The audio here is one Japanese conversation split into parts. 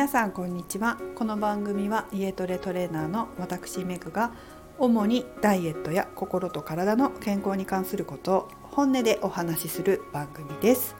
皆さんこんにちは。この番組は家トレトレーナーの私メグが主にダイエットや心と体の健康に関することを本音でお話しする番組です。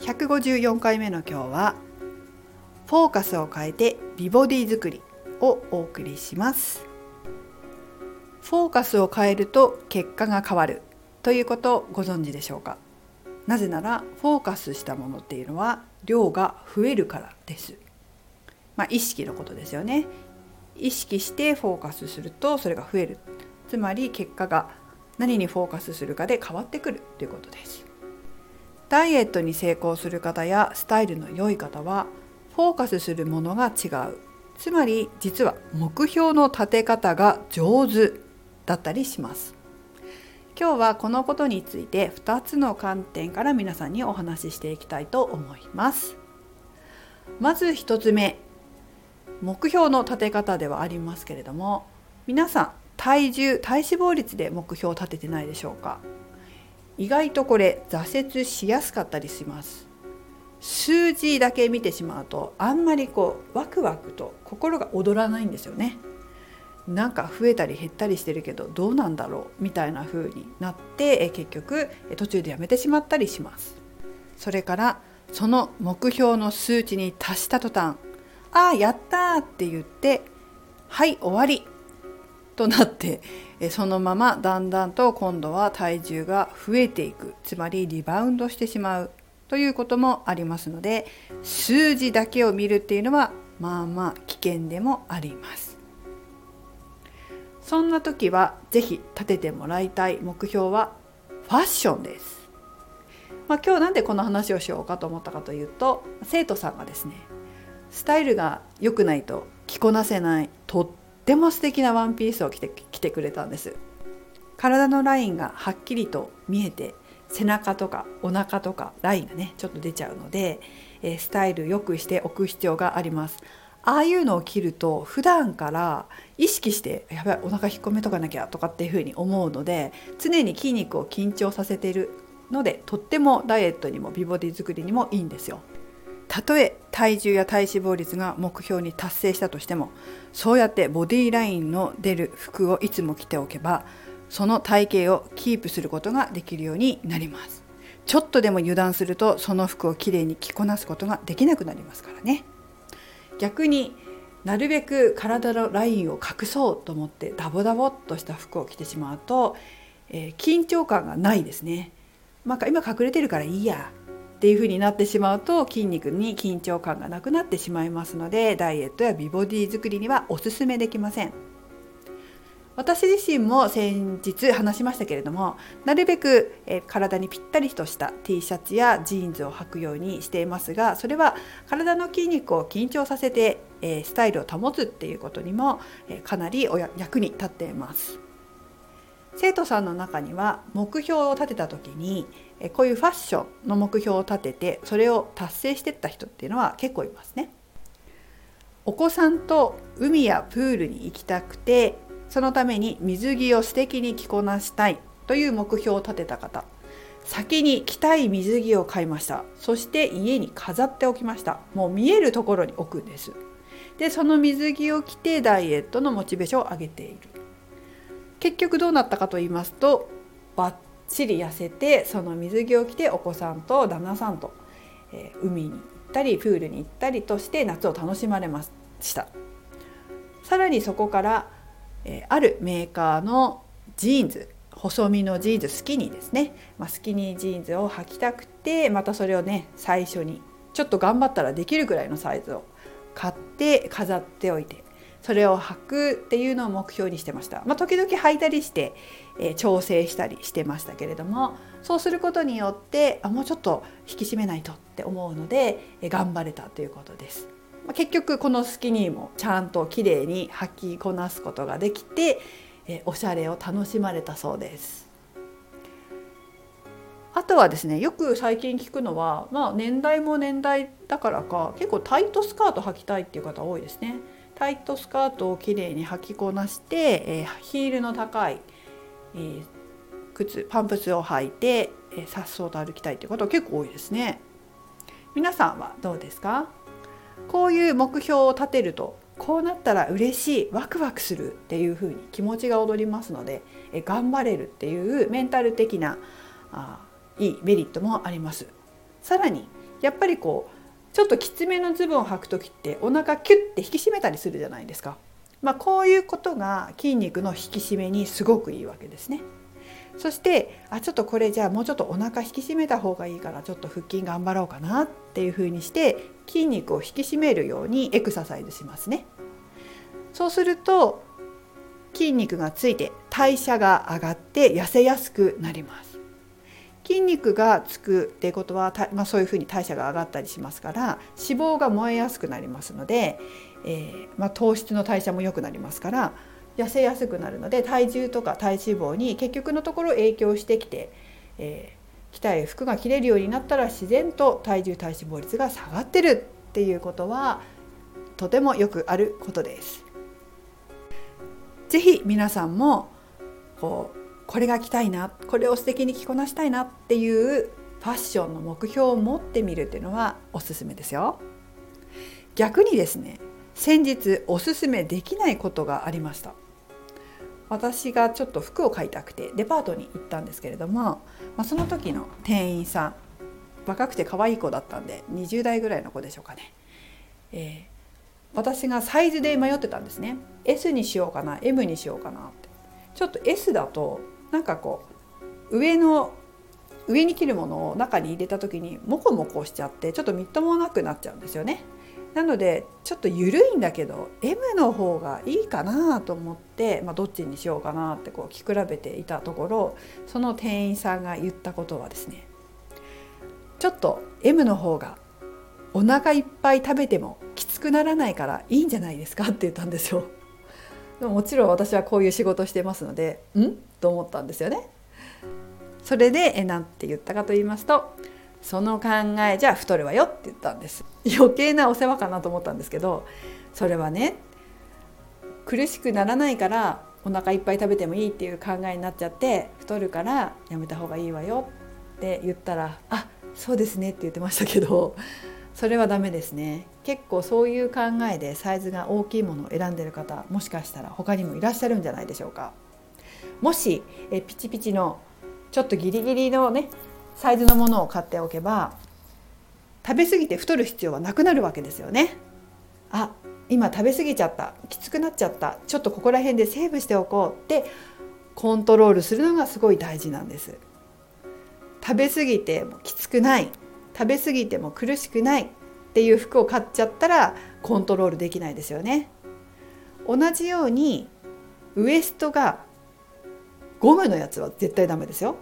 154回目の今日はフォーカスを変えて美ボディ作りをお送りします。フォーカスを変えると結果が変わるということをご存知でしょうか？なぜならフォーカスしたものっていうのは量が増えるからです。まあ、意識のことですよね。意識してフォーカスするとそれが増える。つまり結果が何にフォーカスするかで変わってくるということです。ダイエットに成功する方やスタイルの良い方はフォーカスするものが違う。つまり実は目標の立て方が上手だったりします。今日はこのことについて2つの観点から皆さんにお話ししていきたいと思います。まず1つ目。目標の立て方ではありますけれども皆さん体重体脂肪率で目標を立ててないでしょうか？意外とこれ挫折しやすかったりします。数字だけ見てしまうとあんまりこうワクワクと心が躍らないんですよね。なんか増えたり減ったりしてるけどどうなんだろうみたいな風になって結局途中でやめてしまったりします。それからその目標の数値に達した途端ああやったって言ってはい終わり。となってそのままだんだんと今度は体重が増えていく。つまりリバウンドしてしまう。ということもありますので数字だけを見るっていうのはまあまあ危険でもあります。そんな時は是非立ててもらいたい。目標はファッションです、まあ、今日なんでこの話をしようかと思ったかというと生徒さんがですねスタイルが良くないと着こなせないとっても素敵なワンピースを着て着てくれたんです体のラインがはっきりと見えて背中とかお腹とかラインがねちょっと出ちゃうので、えスタイル良くしておく必要がありますああいうのを着ると普段から意識してやばいお腹引っ込めとかなきゃとかっていうふうに思うので常に筋肉を緊張させているのでとってもダイエットにも美ボディ作りにもいいんですよ。たとえ体重や体脂肪率が目標に達成したとしてもそうやってボディラインの出る服をいつも着ておけばその体型をキープすることができるようになります。ちょっとでも油断するとその服をきれいに着こなすことができなくなりますからね。逆になるべく体のラインを隠そうと思ってダボダボっとした服を着てしまうと、えー、緊張感がないですね、まあ、今隠れてるからいいや。っていう風になってしまうと筋肉に緊張感がなくなってしまいますのでダイエットや美ボディ作りにはおすすめできません。私自身も先日話しましたけれどもなるべく体にぴったりとした T シャツやジーンズを履くようにしていますがそれは体の筋肉を緊張させてスタイルを保つっていうことにもかなり役に立っています。生徒さんの中には目標を立てた時にこういうファッションの目標を立ててそれを達成してった人っていうのは結構いますね。お子さんと海やプールに行きたくてそのために水着を素敵に着こなしたいという目標を立てた方。先に着たい水着を買いました。そして家に飾っておきました。もう見えるところに置くんです。でその水着を着てダイエットのモチベーションを上げている。結局どうなったかと言いますとバッチリ痩せてその水着を着てお子さんと旦那さんと、えー、海に行ったりプールに行ったりとして夏を楽しまれました。さらにそこから、えー、あるメーカーのジーンズ細身のジーンズスキニーですね、まあ、スキニージーンズを履きたくてまたそれをね最初にちょっと頑張ったらできるぐらいのサイズを買って飾っておいてそれを履くっていうのを目標にしてました、まあ、時々履いたりして、えー、調整したりしてましたけれどもそうすることによってあもうちょっと引き締めないとって思うので、えー、頑張れたということです、まあ、結局このスキニーもちゃんと綺麗に履きこなすことができて、えー、おしゃれを楽しまれたそうです。あとはですねよく最近聞くのは、まあ、年代も年代だからか結構タイトスカート履きたいっていう方多いですね。タイトスカートをきれいに履きこなして、えー、ヒールの高い、えー、靴パンプスを履いてさっそうと歩きたいという方結構多いですね。皆さんはどうですか？こういう目標を立てるとこうなったら嬉しいワクワクするっていう風に気持ちが躍りますのでえ頑張れるっていうメンタル的なあいいメリットもあります。さらにやっぱりこうちょっときつめのズボンを履く時ってお腹キュッて引き締めたりするじゃないですか。まあ、こういうことが筋肉の引き締めにすごくいいわけですね。そしてあちょっとこれじゃあもうちょっとお腹引き締めた方がいいからちょっと腹筋頑張ろうかなっていう風にして筋肉を引き締めるようにエクササイズしますね。そうすると筋肉がついて代謝が上がって痩せやすくなります。筋肉がつくってことは、まあ、そういうふうに代謝が上がったりしますから脂肪が燃えやすくなりますので、えー、まあ、糖質の代謝も良くなりますから痩せやすくなるので体重とか体脂肪に結局のところ影響してきて、えー、着え服が着れるようになったら自然と体重体脂肪率が下がってるっていうことはとてもよくあることです。ぜひ皆さんもこうこれが着たいなこれを素敵に着こなしたいなっていうファッションの目標を持ってみるっていうのはおすすめですよ。逆にですね先日おすすめできないことがありました。私がちょっと服を買いたくてデパートに行ったんですけれども、まあ、その時の店員さん若くて可愛い子だったんで20代ぐらいの子でしょうかね、えー、私がサイズで迷ってたんですね。S にしようかな M にしようかなって。ちょっと S だとなんかこう上の上に切るものを中に入れた時にモコモコしちゃってちょっとみっともなくなっちゃうんですよね。なのでちょっと緩いんだけど M の方がいいかなと思って、まあ、どっちにしようかなってこう聞き比べていたところその店員さんが言ったことはですねちょっと M の方がお腹いっぱい食べてもきつくならないからいいんじゃないですかって言ったんですよ。もちろん私はこういう仕事してますのでん？と思ったんですよね。それで何て言ったかと言いますと「その考えじゃ太るわよ」って言ったんです。余計なお世話かなと思ったんですけどそれはね苦しくならないからお腹いっぱい食べてもいいっていう考えになっちゃって太るからやめた方がいいわよって言ったら「あそうですね」って言ってましたけどそれはダメですね。結構そういう考えでサイズが大きいものを選んでる方もしかしたら他にもいらっしゃるんじゃないでしょうか。もしえピチピチのちょっとギリギリのねサイズのものを買っておけば食べ過ぎて太る必要はなくなるわけですよね。あ今食べ過ぎちゃった。きつくなっちゃった。ちょっとここら辺でセーブしておこうってコントロールするのがすごい大事なんです。食べ過ぎてもきつくない。食べ過ぎても苦しくない。っていう服を買っちゃったらコントロールできないですよね。同じようにウエストがゴムのやつは絶対ダメですよ。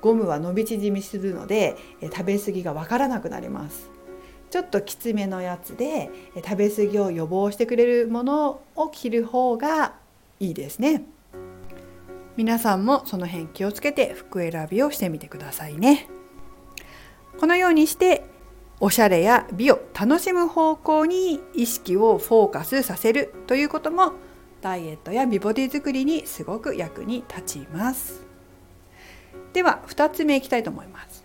ゴムは伸び縮みするので食べ過ぎがわからなくなります。ちょっときつめのやつで食べ過ぎを予防してくれるものを着る方がいいですね。皆さんもその辺気をつけて服選びをしてみてくださいね。このようにしておしゃれや美を楽しむ方向に意識をフォーカスさせるということもダイエットや美ボディ作りにすごく役に立ちます。では2つ目いきたいと思います。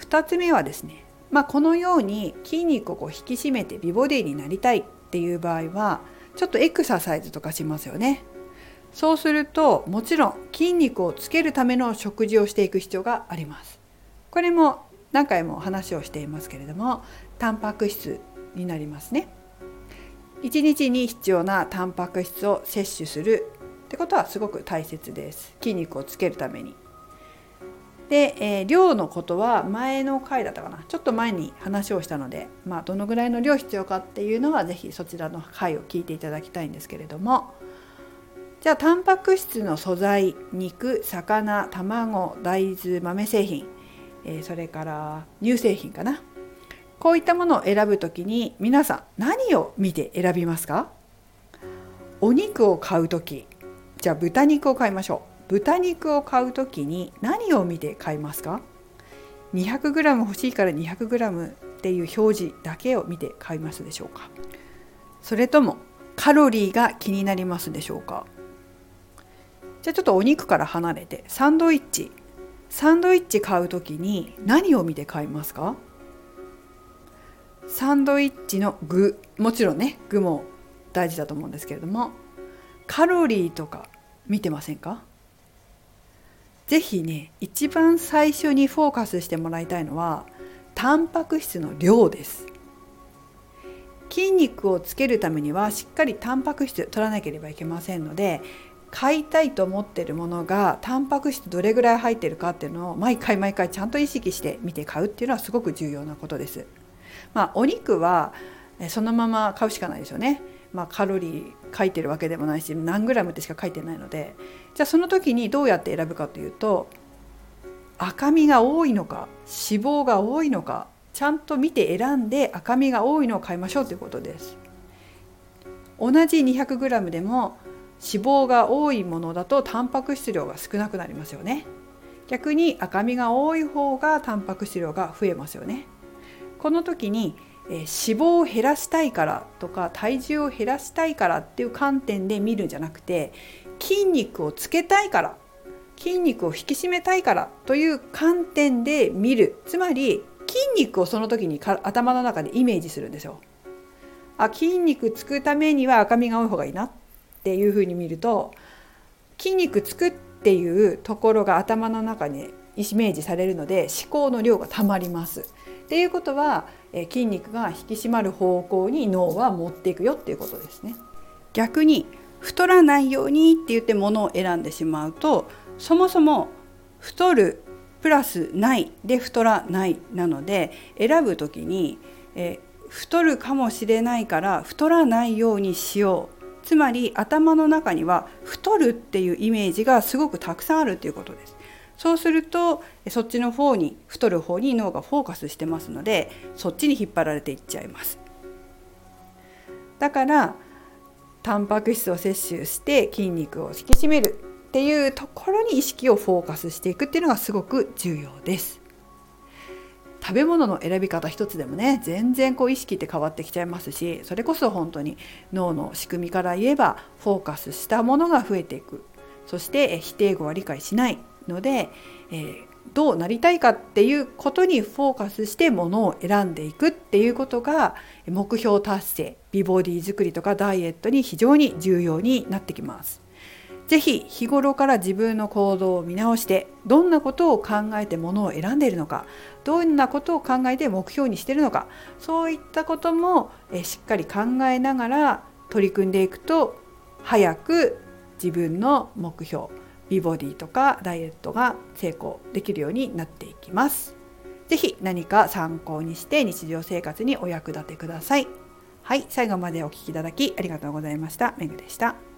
2つ目はですねまあ、このように筋肉をこう引き締めて美ボディになりたいっていう場合はちょっとエクササイズとかしますよね。そうするともちろん筋肉をつけるための食事をしていく必要があります。これも何回も話をしていますけれどもタンパク質になりますね。1日に必要なタンパク質を摂取するってことはすごく大切です。筋肉をつけるために。で、えー、量のことは前の回だったかな。ちょっと前に話をしたので、まあ、どのぐらいの量必要かっていうのは是非そちらの回を聞いていただきたいんですけれども。じゃあタンパク質の素材肉魚卵大豆豆製品えそれから乳製品かな。こういったものを選ぶ時に皆さん何を見て選びますか？お肉を買う時じゃあ豚肉を買いましょう。豚肉を買う時に何を見て買いますか？200g 欲しいから 200g っていう表示だけを見て買いますでしょうか？それともカロリーが気になりますでしょうか？じゃあちょっとお肉から離れてサンドイッチ。サンドイッチ買う時に何を見て買いますか？サンドイッチの具。もちろんね具も大事だと思うんですけれども。カロリーとか見てませんか？是非ね一番最初にフォーカスしてもらいたいのはタンパク質の量です。筋肉をつけるためにはしっかりタンパク質取らなければいけませんので買いたいと思ってるものがタンパク質どれぐらい入ってるかっていうのを毎回毎回ちゃんと意識して見て買うっていうのはすごく重要なことです。まあ、お肉はそのまま買うしかないですよね。まあ、カロリー書いてるわけでもないし何グラムってしか書いてないのでじゃあその時にどうやって選ぶかというと赤身が多いのか脂肪が多いのかちゃんと見て選んで赤身が多いのを買いましょうということです。同じ 200g でも脂肪が多いものだとタンパク質量が少なくなりますよね逆に赤身が多い方がタンパク質量が増えますよねこの時に、え脂肪を減らしたいからとか体重を減らしたいからっていう観点で見るんじゃなくて筋肉をつけたいから筋肉を引き締めたいからという観点で見るつまり筋肉をその時に頭の中でイメージするんですよ。あ筋肉つくためには赤身が多い方がいいなっていうふうに見ると筋肉つくっていうところが頭の中にイメージされるので思考の量がたまります。っていうことはえ筋肉が引き締まる方向に脳は持っていくよっていうことですね。逆に太らないようにって言ってものを選んでしまうとそもそも太るプラスないで太らないなので選ぶ時に、え太るかもしれないから太らないようにしようつまり頭の中には太るっていうイメージがすごくたくさんあるっていうことです。そうするとそっちの方に太る方に脳がフォーカスしてますのでそっちに引っ張られていっちゃいます。だからタンパク質を摂取して筋肉を引き締めるっていうところに意識をフォーカスしていくっていうのがすごく重要です。食べ物の選び方一つでもね全然こう意識って変わってきちゃいますしそれこそ本当に脳の仕組みから言えばフォーカスしたものが増えていくそして否定語は理解しないので、えー、どうなりたいかっていうことにフォーカスしてものを選んでいくっていうことが目標達成美ボディ作りとかダイエットに非常に重要になってきます。ぜひ日頃から自分の行動を見直してどんなことを考えてものを選んでいるのかどんなことを考えて目標にしてるのかそういったこともしっかり考えながら取り組んでいくと早く自分の目標美ボディとかダイエットが成功できるようになっていきます。ぜひ何か参考にして日常生活にお役立てください。はい、最後までお聴きいただきありがとうございました。めぐでした。